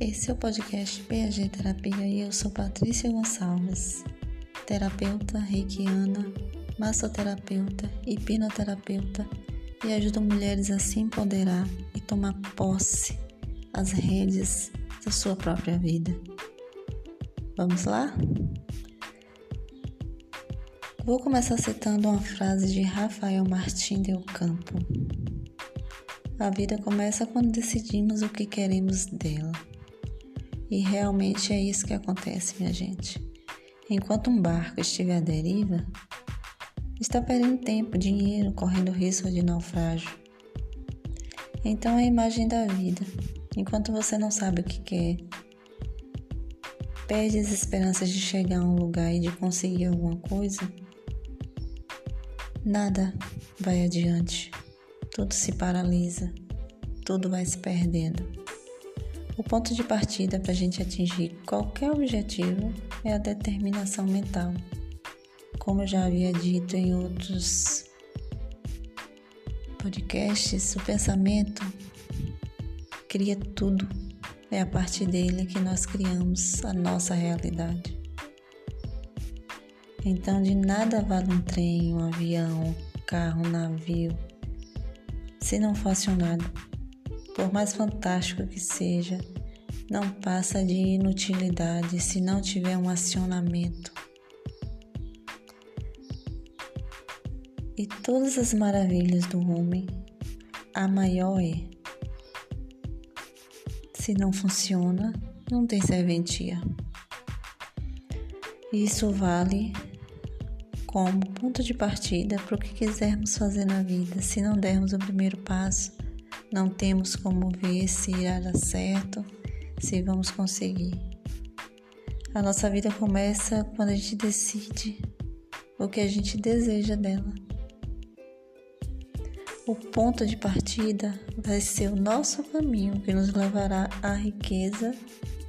Esse é o podcast PAG Terapia e eu sou Patrícia Gonçalves, terapeuta reikiana, massoterapeuta, hipnoterapeuta e ajudo mulheres a se empoderar e tomar posse as redes da sua própria vida. Vamos lá? Vou começar citando uma frase de Rafael Martim Del Campo. A vida começa quando decidimos o que queremos dela. E realmente é isso que acontece, minha gente. Enquanto um barco estiver à deriva, está perdendo tempo, dinheiro, correndo risco de naufrágio. Então é a imagem da vida. Enquanto você não sabe o que quer, perde as esperanças de chegar a um lugar e de conseguir alguma coisa, nada vai adiante. Tudo se paralisa, tudo vai se perdendo. O ponto de partida para a gente atingir qualquer objetivo é a determinação mental. Como eu já havia dito em outros podcasts, o pensamento cria tudo. É a partir dele que nós criamos a nossa realidade. Então, de nada vale um trem, um avião, um carro, um navio, se não for acionado por mais fantástico que seja, não passa de inutilidade se não tiver um acionamento. E todas as maravilhas do homem, a maior é: se não funciona, não tem serventia. Isso vale como ponto de partida para o que quisermos fazer na vida. Se não dermos o primeiro passo, não temos como ver se irá dar certo, se vamos conseguir. A nossa vida começa quando a gente decide o que a gente deseja dela. O ponto de partida vai ser o nosso caminho que nos levará à riqueza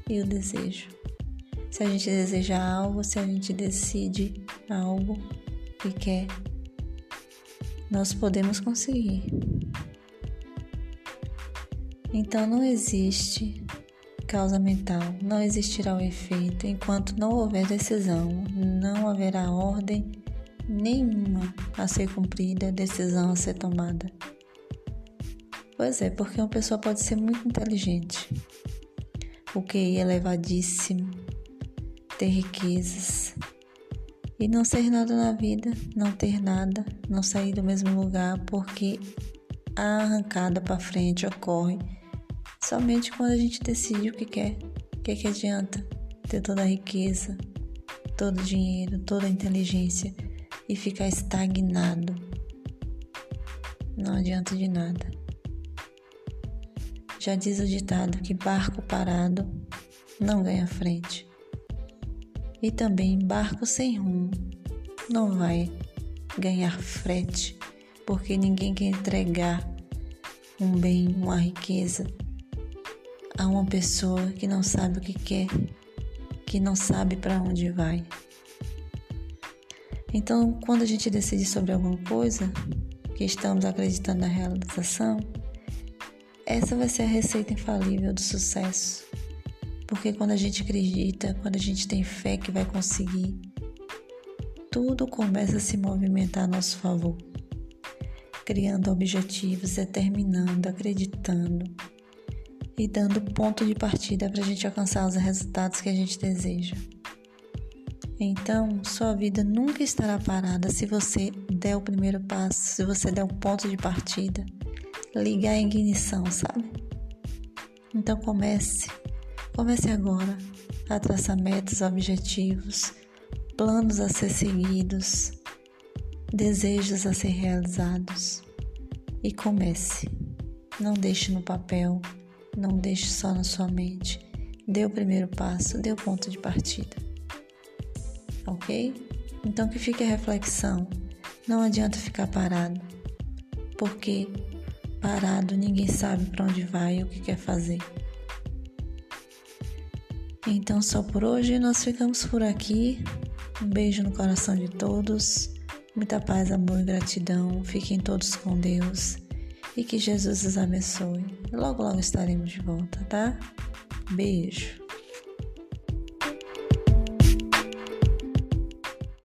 e o desejo. Se a gente deseja algo, se a gente decide algo que quer, nós podemos conseguir. Então não existe causa mental, não existirá o efeito. Enquanto não houver decisão, não haverá ordem nenhuma a ser cumprida, decisão a ser tomada. Pois é, porque uma pessoa pode ser muito inteligente, o QI é elevadíssimo, ter riquezas. E não ser nada na vida, não ter nada, não sair do mesmo lugar porque a arrancada para frente ocorre Somente quando a gente decide o que quer, o que, que adianta ter toda a riqueza, todo o dinheiro, toda a inteligência e ficar estagnado. Não adianta de nada. Já diz o ditado que barco parado não ganha frente. E também barco sem rumo não vai ganhar frete, porque ninguém quer entregar um bem, uma riqueza a uma pessoa que não sabe o que quer, que não sabe para onde vai. Então, quando a gente decide sobre alguma coisa, que estamos acreditando na realização, essa vai ser a receita infalível do sucesso. Porque quando a gente acredita, quando a gente tem fé que vai conseguir, tudo começa a se movimentar a nosso favor, criando objetivos, determinando, acreditando, e dando ponto de partida para a gente alcançar os resultados que a gente deseja. Então, sua vida nunca estará parada se você der o primeiro passo, se você der o ponto de partida, ligar a ignição, sabe? Então comece, comece agora a traçar metas, objetivos, planos a ser seguidos, desejos a ser realizados e comece. Não deixe no papel não deixe só na sua mente. Dê o primeiro passo, dê o ponto de partida. Ok? Então que fique a reflexão. Não adianta ficar parado, porque parado ninguém sabe para onde vai e o que quer fazer. Então só por hoje nós ficamos por aqui. Um beijo no coração de todos. Muita paz, amor e gratidão. Fiquem todos com Deus e que Jesus os abençoe. Logo, logo estaremos de volta, tá? Beijo.